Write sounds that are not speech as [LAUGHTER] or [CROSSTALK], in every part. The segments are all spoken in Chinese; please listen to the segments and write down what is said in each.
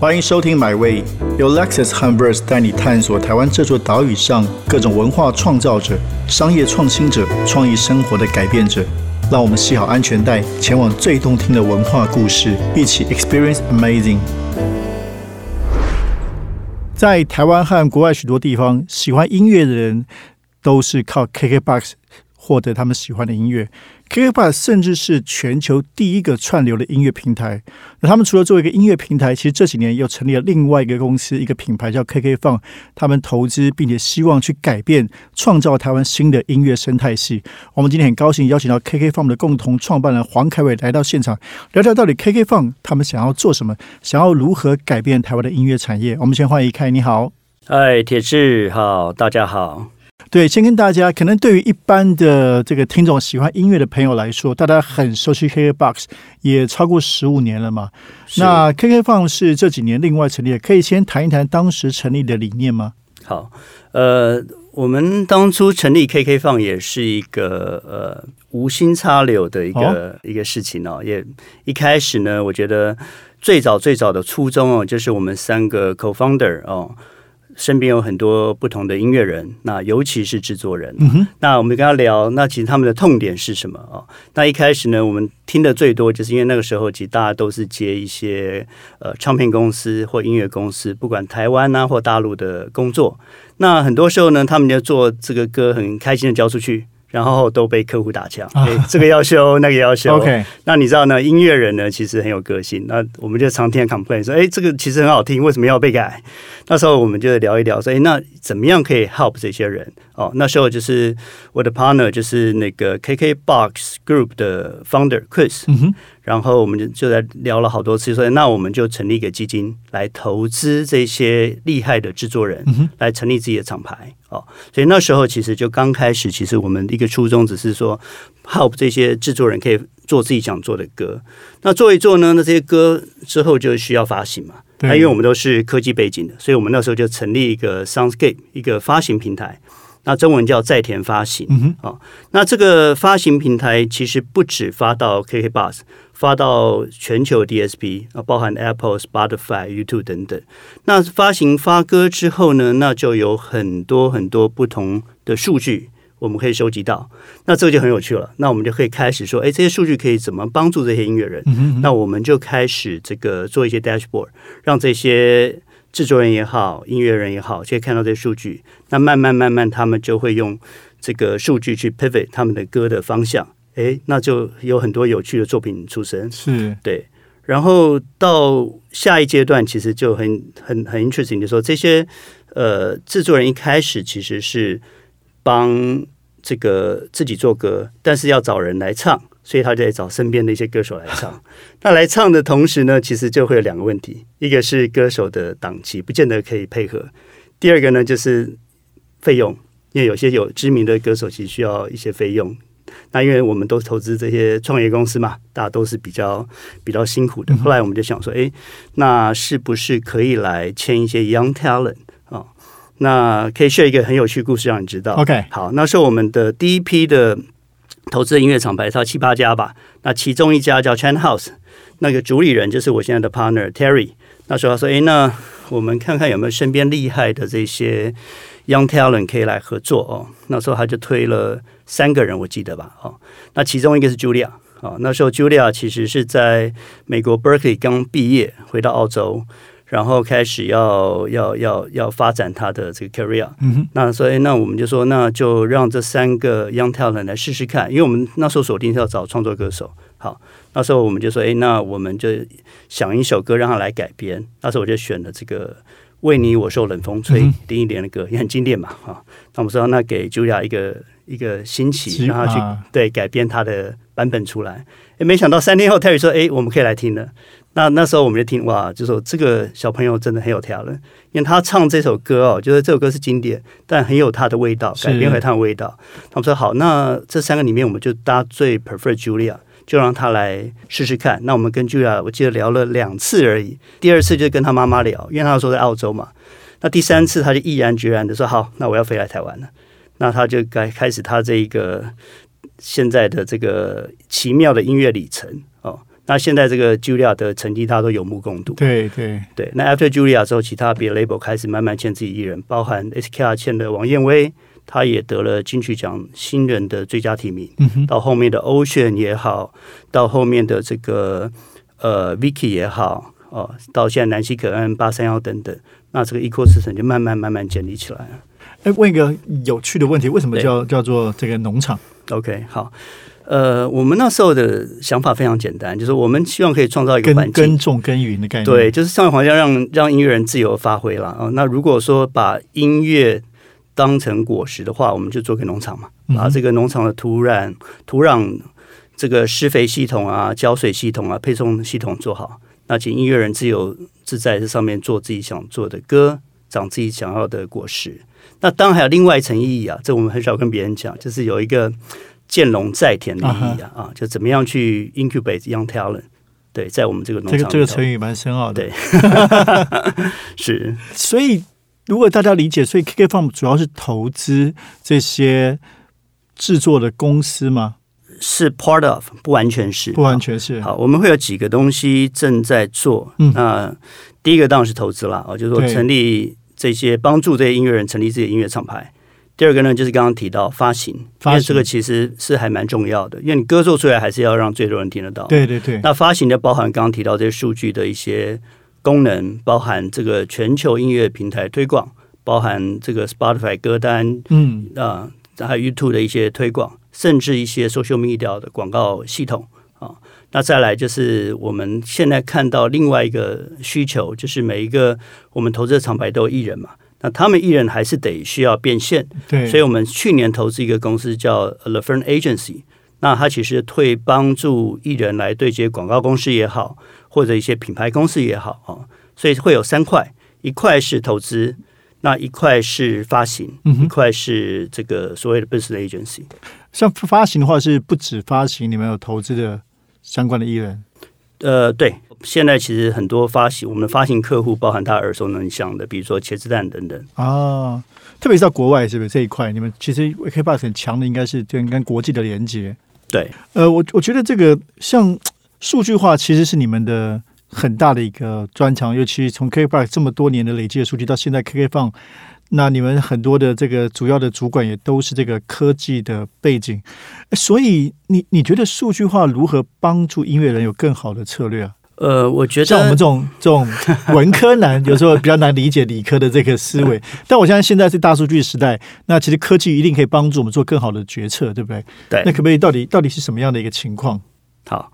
欢迎收听《My Way》，由 Lexus h u m b e r s 带你探索台湾这座岛屿上各种文化创造者、商业创新者、创意生活的改变者。让我们系好安全带，前往最动听的文化故事，一起 Experience Amazing。在台湾和国外许多地方，喜欢音乐的人都是靠 KKBOX 获得他们喜欢的音乐。KKBOX 甚至是全球第一个串流的音乐平台。那他们除了作为一个音乐平台，其实这几年又成立了另外一个公司，一个品牌叫 KK 放。他们投资并且希望去改变、创造台湾新的音乐生态系。我们今天很高兴邀请到 KK 放的共同创办人黄凯伟来到现场，聊聊到底 KK 放他们想要做什么，想要如何改变台湾的音乐产业。我们先欢迎凯，你好，嗨，铁志好，大家好。对，先跟大家，可能对于一般的这个听众喜欢音乐的朋友来说，大家很熟悉 KKBOX，也超过十五年了嘛。那 KK 放是这几年另外成立的，可以先谈一谈当时成立的理念吗？好，呃，我们当初成立 KK 放也是一个呃无心插柳的一个一个事情哦。也一开始呢，我觉得最早最早的初衷哦，就是我们三个 co-founder 哦。身边有很多不同的音乐人，那尤其是制作人。那我们跟他聊，那其实他们的痛点是什么啊？那一开始呢，我们听的最多，就是因为那个时候其实大家都是接一些呃唱片公司或音乐公司，不管台湾啊或大陆的工作。那很多时候呢，他们就做这个歌，很开心的交出去。然后都被客户打枪，这个要修，那个要修。OK，那你知道呢？音乐人呢，其实很有个性。那我们就常听 complain 说，哎，这个其实很好听，为什么要被改？那时候我们就聊一聊，说，哎，那怎么样可以 help 这些人？哦，那时候就是我的 partner 就是那个 KKBOX Group 的 founder Chris。然后我们就就在聊了好多次，说那我们就成立一个基金来投资这些厉害的制作人，来成立自己的厂牌哦。所以那时候其实就刚开始，其实我们一个初衷只是说，help 这些制作人可以做自己想做的歌。那做一做呢，那这些歌之后就需要发行嘛。那因为我们都是科技背景的，所以我们那时候就成立一个 Soundscape 一个发行平台。那中文叫在田发行啊。那这个发行平台其实不止发到 KK Bus。发到全球 DSP 啊，包含 Apple、Spotify、YouTube 等等。那发行发歌之后呢，那就有很多很多不同的数据我们可以收集到。那这个就很有趣了。那我们就可以开始说，哎，这些数据可以怎么帮助这些音乐人？那我们就开始这个做一些 dashboard，让这些制作人也好，音乐人也好，可以看到这些数据。那慢慢慢慢，他们就会用这个数据去 pivot 他们的歌的方向。哎，那就有很多有趣的作品出生，是对。然后到下一阶段，其实就很很很 interesting，就说这些呃制作人一开始其实是帮这个自己做歌，但是要找人来唱，所以他就在找身边的一些歌手来唱。[LAUGHS] 那来唱的同时呢，其实就会有两个问题：一个是歌手的档期不见得可以配合；第二个呢，就是费用，因为有些有知名的歌手其实需要一些费用。那因为我们都投资这些创业公司嘛，大家都是比较比较辛苦的。后来我们就想说，哎，那是不是可以来签一些 young talent 啊？那可以 share 一个很有趣故事让你知道。OK，好，那是我们的第一批的投资的音乐厂牌，超七八家吧。那其中一家叫 Chan House，那个主理人就是我现在的 partner Terry。那时候他说，哎，那我们看看有没有身边厉害的这些 young talent 可以来合作哦。那时候他就推了。三个人我记得吧，哦，那其中一个是 Julia，哦，那时候 Julia 其实是在美国 Berkeley 刚毕业，回到澳洲，然后开始要要要要发展他的这个 career，那所以那我们就说，那就让这三个 young talent 来试试看，因为我们那时候锁定是要找创作歌手，好，那时候我们就说，哎，那我们就想一首歌让他来改编，那时候我就选了这个为你我受冷风吹林忆莲的歌，也很经典嘛，哈，那我们说那给 Julia 一个。一个新奇，让他去对改编他的版本出来。哎，没想到三天后，Terry 说：“哎，我们可以来听了。”那那时候我们就听哇，就说这个小朋友真的很有条了，因为他唱这首歌哦，就是这首歌是经典，但很有他的味道，改编回他的味道。他们说好，那这三个里面，我们就搭最 prefer Julia，就让他来试试看。那我们跟 Julia，我记得聊了两次而已。第二次就跟他妈妈聊，因为他说在澳洲嘛。那第三次他就毅然决然的说：“好，那我要飞来台湾了。”那他就该开始他这一个现在的这个奇妙的音乐旅程哦。那现在这个 Julia 的成绩，大家都有目共睹。对对对，那 After Julia 之后，其他别的 label 开始慢慢签自己艺人，包含 SKR 签的王燕威，他也得了金曲奖新人的最佳提名。嗯哼，到后面的 Ocean 也好，到后面的这个呃 Vicky 也好，哦，到现在南希可恩、八三幺等等，那这个 ecosystem 就慢慢慢慢建立起来了。哎，问一个有趣的问题，为什么叫叫做这个农场？OK，好，呃，我们那时候的想法非常简单，就是我们希望可以创造一个环境，耕耕种耕耘的概念，对，，就是上环境让让音乐人自由发挥了啊。那如果说把音乐当成果实的话，我们就做个农场嘛，把这个农场的土壤、土壤这个施肥系统啊、浇水系统啊、配送系统做好，那请音乐人自由自在在上面做自己想做的歌，长自己想要的果实。那当然还有另外一层意义啊，这我们很少跟别人讲，就是有一个见龙在田的意义啊，啊，就怎么样去 incubate young talent。对，在我们这个农场这个这个成语蛮深奥的。对 [LAUGHS] 是所以如果大家理解，所以 KK Farm 主要是投资这些制作的公司吗？是 part of，不完全是，不完全是。好，我们会有几个东西正在做。嗯那第一个当然是投资啦，哦，就是说成立这些帮助这些音乐人成立自己的音乐厂牌。第二个呢，就是刚刚提到发行，发行因为这个其实是还蛮重要的，因为你歌做出来还是要让最多人听得到。，对对对，那发行的包含刚刚提到这些数据的一些功能，包含这个全球音乐平台推广，包含这个 Spotify 歌单嗯，啊、还有 YouTube 的一些推广，甚至一些 social media 的广告系统啊。那再来就是我们现在看到另外一个需求，就是每一个我们投资的厂牌都有艺人嘛，那他们艺人还是得需要变现，对，所以我们去年投资一个公司叫 The Fern Agency，那它其实会帮助艺人来对接广告公司也好，或者一些品牌公司也好啊，所以会有三块，一块是投资。那一块是发行，嗯一块是这个所谓的 business agency。像发行的话是不止发行，你们有投资的相关的艺人，呃，对，现在其实很多发行，我们的发行客户包含他耳熟能详的，比如说茄子蛋等等。啊，特别是到国外，是不是这一块？你们其实 k b o x 很强的，应该是跟跟国际的连接。对，呃，我我觉得这个像数据化其实是你们的很大的一个专长，尤其从 k b o x 这么多年的累积的数据到现在 KK 放，那你们很多的这个主要的主管也都是这个科技的背景，所以你你觉得数据化如何帮助音乐人有更好的策略啊？呃，我觉得像我们这种这种文科男，有时候比较难理解理科的这个思维。[LAUGHS] 但我相信现在是大数据时代，那其实科技一定可以帮助我们做更好的决策，对不对？对那可不可以到底到底是什么样的一个情况？好，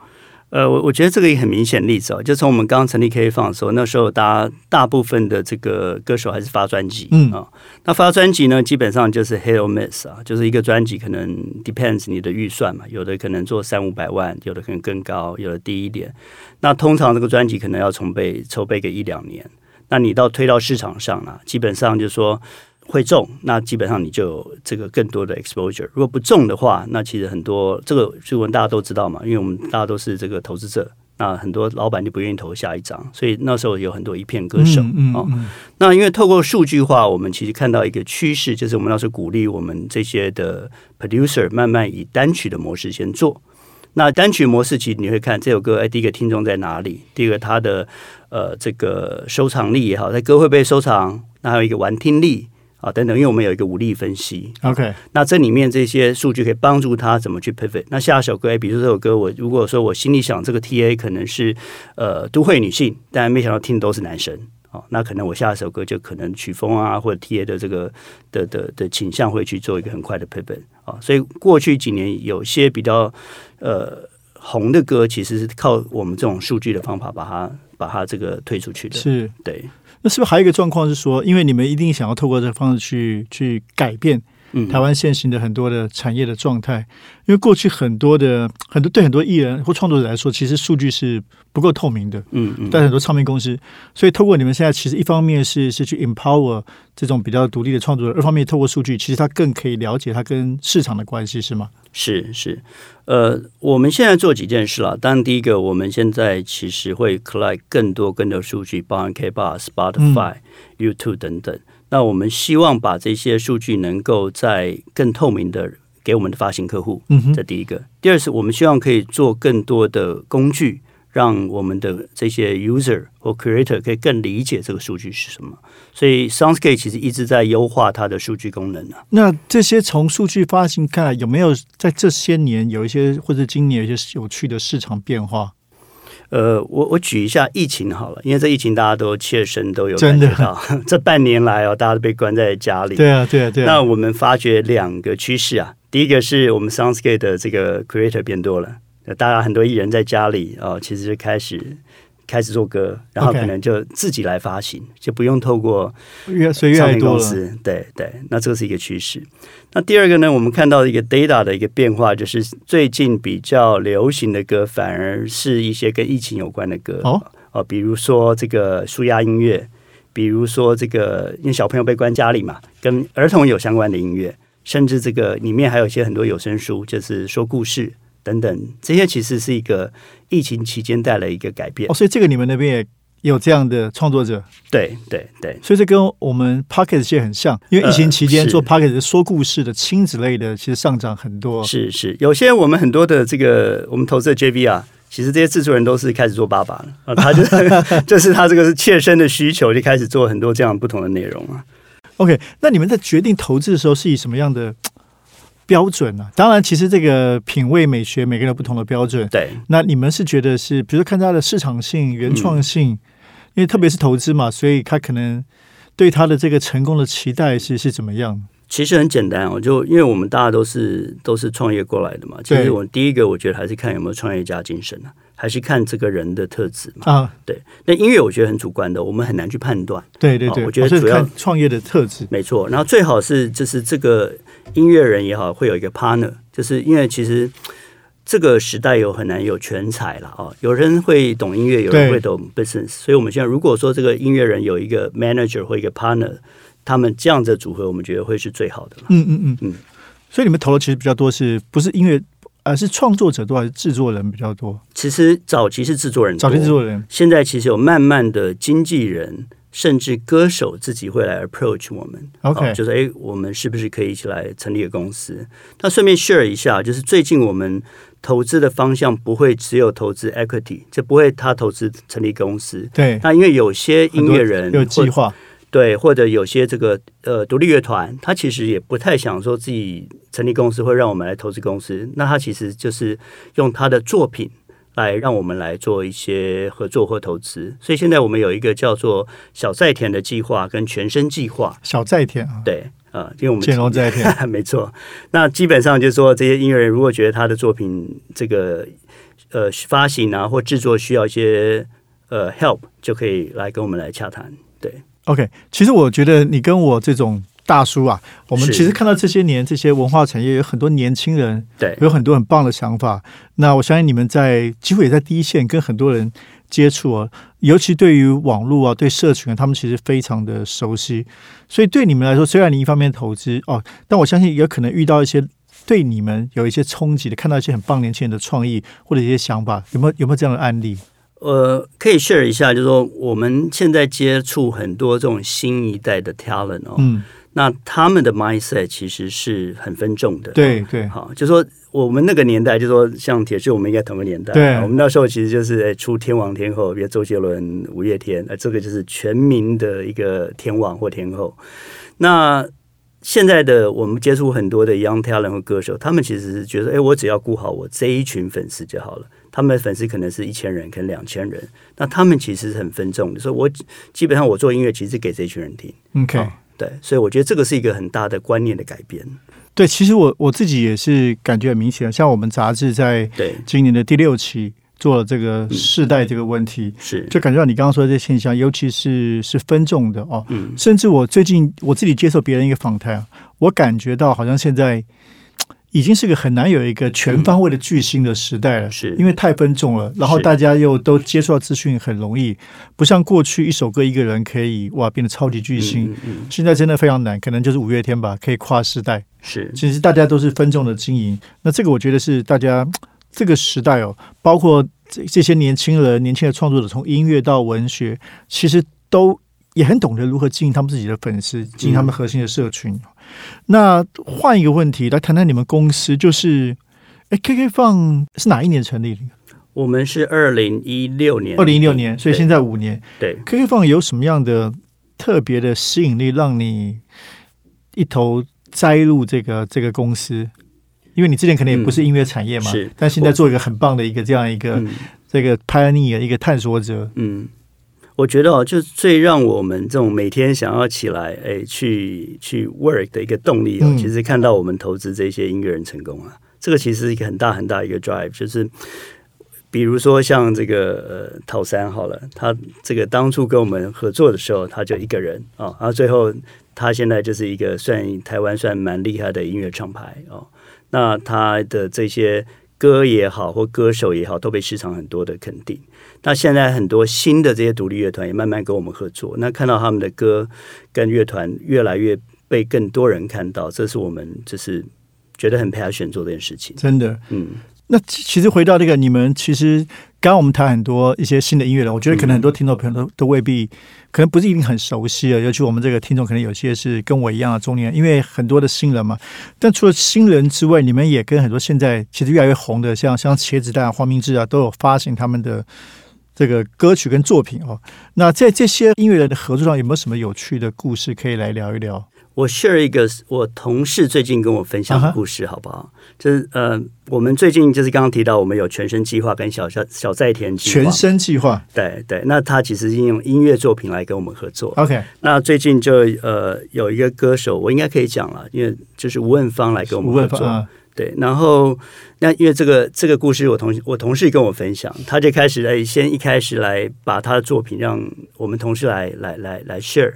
呃，我我觉得这个也很明显例子哦，就从我们刚刚成立 K 放的时候，那时候大家大部分的这个歌手还是发专辑，嗯啊、那发专辑呢，基本上就是 hit or miss 啊，就是一个专辑可能 depends 你的预算嘛，有的可能做三五百万，有的可能更高，有的低一点。那通常这个专辑可能要筹备筹备个一两年，那你到推到市场上了，基本上就说。会中，那基本上你就有这个更多的 exposure。如果不中的话，那其实很多这个新闻大家都知道嘛，因为我们大家都是这个投资者，那很多老板就不愿意投下一张，所以那时候有很多一片歌手、哦。嗯嗯那因为透过数据化，我们其实看到一个趋势，就是我们那时候鼓励我们这些的 producer 慢慢以单曲的模式先做。那单曲模式其实你会看这首歌，哎，第一个听众在哪里？第一个它的呃这个收藏力也好，在歌会被收藏，那还有一个玩听力啊等等，因为我们有一个武力分析，，OK，那这里面这些数据可以帮助他怎么去 pivot。那下一首歌，哎，比如说这首歌，我如果说我心里想这个 TA 可能是呃都会女性，但没想到听的都是男生。哦，那可能我下一首歌就可能曲风啊，或者 TA 的这个的的的倾向会去做一个很快的 pivot 啊、所以过去几年有些比较呃红的歌，其实是靠我们这种数据的方法把它把它这个推出去的。是。对，那是不是还有一个状况是说，因为你们一定想要透过这个方式去去改变嗯，台湾现行的很多的产业的状态，因为过去很多的很多对很多艺人或创作者来说，其实数据是不够透明的。嗯嗯，但很多唱片公司，所以透过你们现在，其实一方面是是去 empower 这种比较独立的创作者，二方面透过数据，其实它更可以了解它跟市场的关系，是吗？是是，呃，我们现在做几件事了。当然，第一个，我们现在其实会 collect 更多更多数据，包含 K b s Spotify、YouTube 等等。那我们希望把这些数据能够在更透明的给我们的发行客户，这第一个。第二是我们希望可以做更多的工具，让我们的这些 user 或 creator 可以更理解这个数据是什么。所以 Soundscape 其实一直在优化它的数据功能啊。那这些从数据发行看来，有没有在这些年有一些或者今年有一些有趣的市场变化？呃，我我举一下疫情好了，因为这疫情大家都切身都有感觉到，[LAUGHS] 这半年来哦，大家都被关在家里。对啊，对啊，对啊。那我们发觉两个趋势啊，第一个是我们 Soundscape 的这个 creator 变多了，大家很多艺人在家里哦，其实就开始开始做歌，然后可能就自己来发行，就不用透过越所以越唱片来越多了。公司。对对，那这个是一个趋势。那第二个呢，我们看到一个 data 的一个变化，就是最近比较流行的歌，反而是一些跟疫情有关的歌哦哦，比如说这个舒压音乐，比如说这个因为小朋友被关家里嘛，跟儿童有相关的音乐，甚至这个里面还有一些很多有声书，就是说故事等等，这些其实是一个疫情期间带来一个改变。哦，所以这个你们那边也有这样的创作者，对对对。所以这跟我们 Pocket 界很像，因为疫情期间做 Pocket 说故事的亲子类的，其实上涨很多。是是，有些我们很多的这个我们投资的 JV 啊，其实这些制作人都是开始做爸爸了啊，[LAUGHS] 他就是 [LAUGHS] 就是他这个是切身的需求，就开始做很多这样不同的内容啊。OK，那你们在决定投资的时候是以什么样的嘖标准啊、当然，其实这个品味美学每个人有不同的标准。对，那你们是觉得是，比如说看它的市场性、原创性，因为特别是投资嘛，所以他可能对他的这个成功的期待是是怎么样？其实很简单我，就因为我们大家都是都是创业过来的嘛。其对实我第一个我觉得还是看有没有创业家精神啊，还是看这个人的特质嘛。啊，对，那音乐我觉得很主观的，我们很难去判断。对对对，哦我觉得主要创业的特质。没错，然后最好是就是这个音乐人也好，会有一个 partner，就是因为其实这个时代有很难有全才了哦，有人会懂音乐，有人会懂 business，所以我们现在如果说这个音乐人有一个 manager 或一个 partner，他们这样的组合，我们觉得会是最好的了。嗯嗯嗯嗯所以你们投的其实比较多是，不是音乐，而是创作者多还是制作人比较多？其实早期是制作人，早期制作人现在其实有慢慢的经纪人。甚至歌手自己会来 approach 我们 OK 哦就是诶，我们是不是可以一起来成立一个公司？那顺便 share 一下，就是最近我们投资的方向不会只有投资 equity，就不会他投资成立公司。对那因为有些音乐人有计或划，对，或者有些这个呃独立乐团，他其实也不太想说自己成立公司会让我们来投资公司，那他其实就是用他的作品来让我们来做一些合作或投资。所以现在我们有一个叫做小在田的计划跟全身计划，小在田啊，对，呃，因为我们建龙在田，[LAUGHS] 没错。那基本上就是说，这些音乐人如果觉得他的作品这个呃发行啊或制作需要一些呃 help，就可以来跟我们来洽谈。对，OK，其实我觉得你跟我这种大叔啊，我们其实看到这些年这些文化产业有很多年轻人对，有很多很棒的想法。那我相信你们在几乎也在第一线跟很多人接触啊，尤其对于网络啊、对社群啊，他们其实非常的熟悉。所以对你们来说，虽然你一方面投资哦，但我相信也可能遇到一些对你们有一些冲击的，看到一些很棒年轻人的创意或者一些想法，有没有有没有这样的案例？呃，可以 share 一下，就是说我们现在接触很多这种新一代的 talent 哦，嗯，那他们的 mindset 其实是很分众的。对对好，就说我们那个年代，就说像铁志，我们应该同个年代。对啊我们那时候其实就是诶出天王天后，比如周杰伦、五月天，呃，这个就是全民的一个天王或天后。那现在的我们接触很多的 young talent 和歌手，他们其实是觉得，哎，我只要顾好我这一群粉丝就好了。他们的粉丝可能是一千人，可能两千人，那他们其实是很分众的。所以我基本上我做音乐，其实给这群人听。，OK。哦对，所以我觉得这个是一个很大的观念的改变。对，其实我我自己也是感觉很明显，像我们杂志在对，今年的第六期做了这个世代这个问题，是，就感觉到你刚刚说的这些现象，尤其是是分众的哦。嗯，甚至我最近我自己接受别人一个访谈啊，我感觉到好像现在已经是个很难有一个全方位的巨星的时代了，是。因为太分众了，然后大家又都接触到资讯很容易，不像过去一首歌一个人可以哇变得超级巨星，现在真的非常难，可能就是五月天吧，可以跨时代。是。其实大家都是分众的经营，那这个我觉得是大家这个时代哦，包括这这些年轻人、年轻的创作者，从音乐到文学，其实都也很懂得如何经营他们自己的粉丝，经营他们核心的社群。那换一个问题来谈谈你们公司，就是哎，KK 放是哪一年成立的？我们是二零一六年，二零一六年，所以现在五年。对，KK 放有什么样的特别的吸引力，让你一头栽入这个这个公司？因为你之前可能也不是音乐产业嘛，是，但现在做一个很棒的一个这样一个这个 pioneer 一个探索者。嗯，我觉得哦，就最让我们这种每天想要起来哎去去 work 的一个动力哦，其实看到我们投资这些音乐人成功啊，这个其实是一个很大很大一个 drive，就是比如说像这个呃陶三好了，他这个当初跟我们合作的时候，他就一个人啊，然后最后他现在就是一个算台湾算蛮厉害的音乐厂牌哦。那他的这些歌也好，或歌手也好，都被市场很多的肯定。那现在很多新的这些独立乐团也慢慢跟我们合作。那看到他们的歌跟乐团越来越被更多人看到，这是我们就是觉得很 passion 做这件事情。真的，嗯。那其实回到这个，你们其实刚刚我们谈很多一些新的音乐人，我觉得可能很多听众朋友都都未必，可能不是一定很熟悉啊。尤其我们这个听众，可能有些是跟我一样的中年，因为很多的新人嘛。但除了新人之外，你们也跟很多现在其实越来越红的，像像茄子蛋、黄明志啊，都有发行他们的这个歌曲跟作品哦。那在这些音乐人的合作上，有没有什么有趣的故事可以来聊一聊？我 share 一个我同事最近跟我分享的故事，好不好？就是呃，我们最近就是刚刚提到，我们有全身计划跟小小小在田计划。全身计划，对对。那他其实是用音乐作品来跟我们合作。OK。那最近就呃有一个歌手，我应该可以讲了，因为就是吴问芳来跟我们合作。对，然后那因为这个这个故事，我同我同事跟我分享，他就开始来先一开始来把他的作品让我们同事来来来来 share。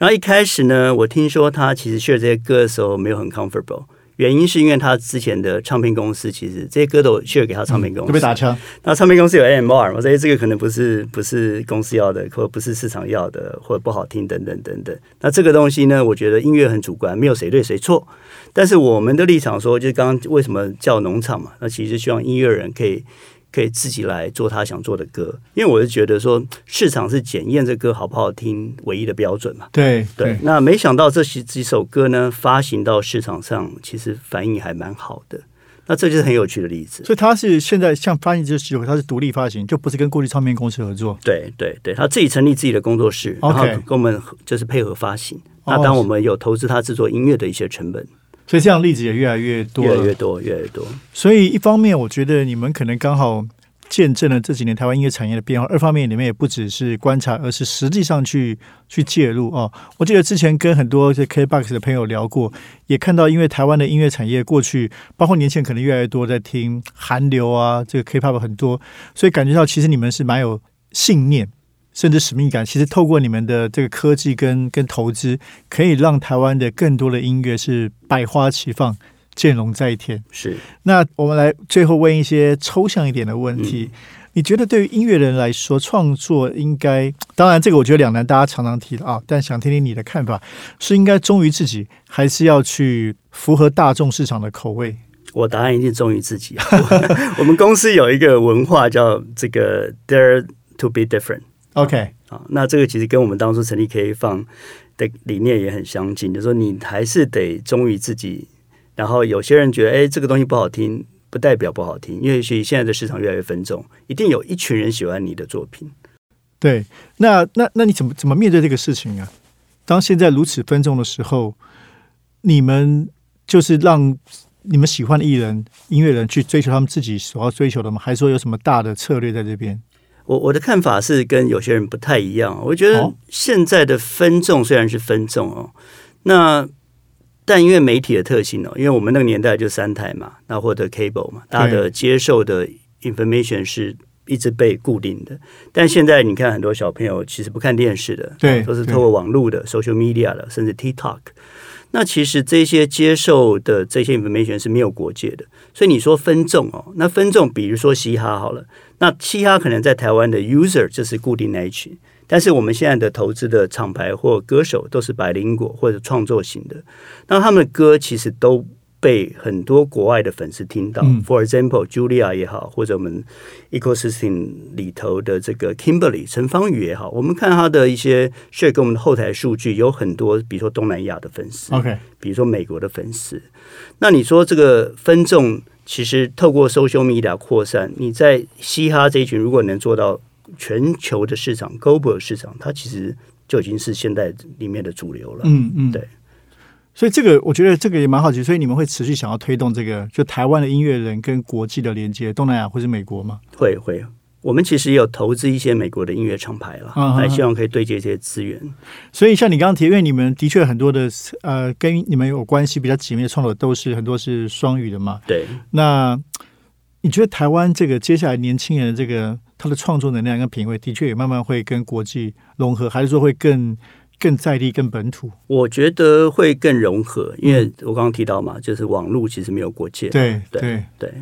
然后一开始呢，我听说他其实 share 这些歌的时候没有很 comfortable，原因是因为他之前的唱片公司其实这些歌都 share 给他唱片公司，被打枪。那唱片公司有 AMR 嘛，所以这个可能不是不是公司要的，或不是市场要的，或者不好听等等等等。那这个东西呢，我觉得音乐很主观，没有谁对谁错。但是我们的立场说，就是刚刚为什么叫农场嘛？那其实希望音乐人可以。可以自己来做他想做的歌，因为我是觉得说市场是检验这歌好不好听唯一的标准嘛。对对，那没想到这几几首歌呢，发行到市场上，其实反应还蛮好的。那这就是很有趣的例子。所以他是现在像发行这几首，他是独立发行，就不是跟过去唱片公司合作。对对对，他自己成立自己的工作室，然后跟我们就是配合发行。那当我们有投资他制作音乐的一些成本。所以这样例子也越来越多，越来越多，越来越多。所以一方面，我觉得你们可能刚好见证了这几年台湾音乐产业的变化；二方面，你们也不只是观察，而是实际上去去介入哦。我记得之前跟很多这 KBox 的朋友聊过，也看到，因为台湾的音乐产业过去，包括年轻人可能越来越多在听韩流啊，这个 K-pop 很多，所以感觉到其实你们是蛮有信念。甚至使命感，其实透过你们的这个科技跟跟投资，可以让台湾的更多的音乐是百花齐放、见龙在天。是。那我们来最后问一些抽象一点的问题：你觉得对于音乐人来说，创作应该……当然，这个我觉得两难，大家常常提的啊。但想听听你的看法，是应该忠于自己，还是要去符合大众市场的口味？我答案一定忠于自己。[LAUGHS] 我们公司有一个文化叫这个 “Dare to be different”。OK，啊，那这个其实跟我们当初成立 K 放的理念也很相近，就说你还是得忠于自己。然后有些人觉得，哎，这个东西不好听，不代表不好听，因为所以现在的市场越来越分众，一定有一群人喜欢你的作品。对，那那那你怎么怎么面对这个事情啊？当现在如此分众的时候，你们就是让你们喜欢的艺人、音乐人去追求他们自己所要追求的吗？还是说有什么大的策略在这边？我我的看法是跟有些人不太一样。我觉得现在的分众虽然是分众哦，那但因为媒体的特性哦，因为我们那个年代就三台嘛，那或者 cable 嘛，大家的接受的 information 是一直被固定的。但现在你看很多小朋友其实不看电视的，对，都是透过网络的 social media 的，甚至 TikTok。那其实这些接受的这些 information 是没有国界的。所以你说分众哦，那分众比如说嘻哈好了。那嘻哈可能在台湾的 user 就是固定那一群，但是我们现在的投资的厂牌或歌手都是百灵果或者创作型的，那他们的歌其实都被很多国外的粉丝听到。For example, Julia 也好，或者我们 ecosystem 里头的这个 Kimberly 陈芳宇也好，我们看他的一些 share 跟我们的后台数据有很多，比如说东南亚的粉丝，OK，比如说美国的粉丝。那你说这个分众？其实透过 social media 扩散，你在嘻哈这一群，如果能做到全球的市场 global 市场，它其实就已经是现在里面的主流了。嗯嗯，对。所以这个我觉得这个也蛮好奇，所以你们会持续想要推动这个，就台湾的音乐人跟国际的连接，东南亚或是美国吗？会会，我们其实也有投资一些美国的音乐厂牌了，还希望可以对接这些资源。所以像你刚刚提，因为你们的确很多的呃跟你们有关系比较紧密的创作都是很多是双语的嘛。对，那你觉得台湾这个接下来年轻人的这个他的创作能量跟品味，的确也慢慢会跟国际融合，还是说会更更在地、更本土？我觉得会更融合，因为我刚刚提到嘛，就是网络其实没有国界。对对对，对，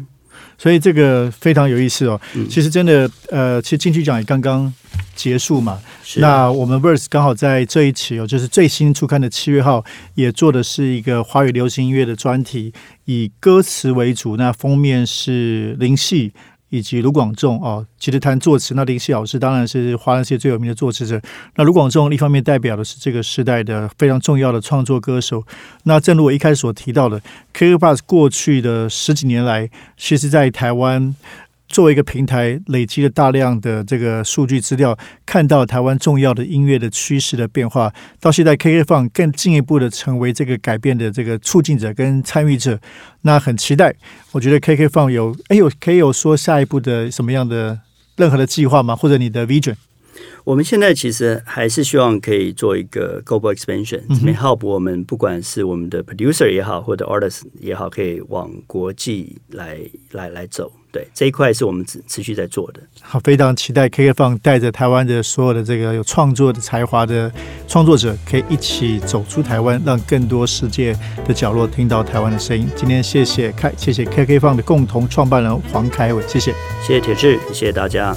所以这个非常有意思哦。嗯其实真的呃，其实金曲奖也刚刚结束嘛，那我们 Verse 刚好在这一期哦，就是最新出刊的七月号，也做的是一个华语流行音乐的专题，以歌词为主。那封面是林夕以及卢广仲哦，其实谈作词，那林夕老师当然是华人界最有名的作词者。那卢广仲一方面代表的是这个时代的非常重要的创作歌手。那正如我一开始所提到的，KKBOX 过去的十几年来，其实在台湾。作为一个平台，累积了大量的这个数据资料，看到台湾重要的音乐的趋势的变化，到现在 KK Fun 更进一步的成为这个改变的这个促进者跟参与者，那很期待。我觉得 KK Fun 有哎有可以有说下一步的什么样的任何的计划吗？或者你的 vision？我们现在其实还是希望可以做一个 global expansion，嗯哼怎么 help 我们不管是我们的 producer 也好，或者 artist 也好，可以往国际来来来走。对这一块是我们持持续在做的。好，非常期待 KK 放带着台湾的所有的这个有创作的才华的创作者，可以一起走出台湾，让更多世界的角落听到台湾的声音。今天谢谢开，谢谢 KK 放的共同创办人黄凯伟，谢谢。谢谢铁志，谢谢大家。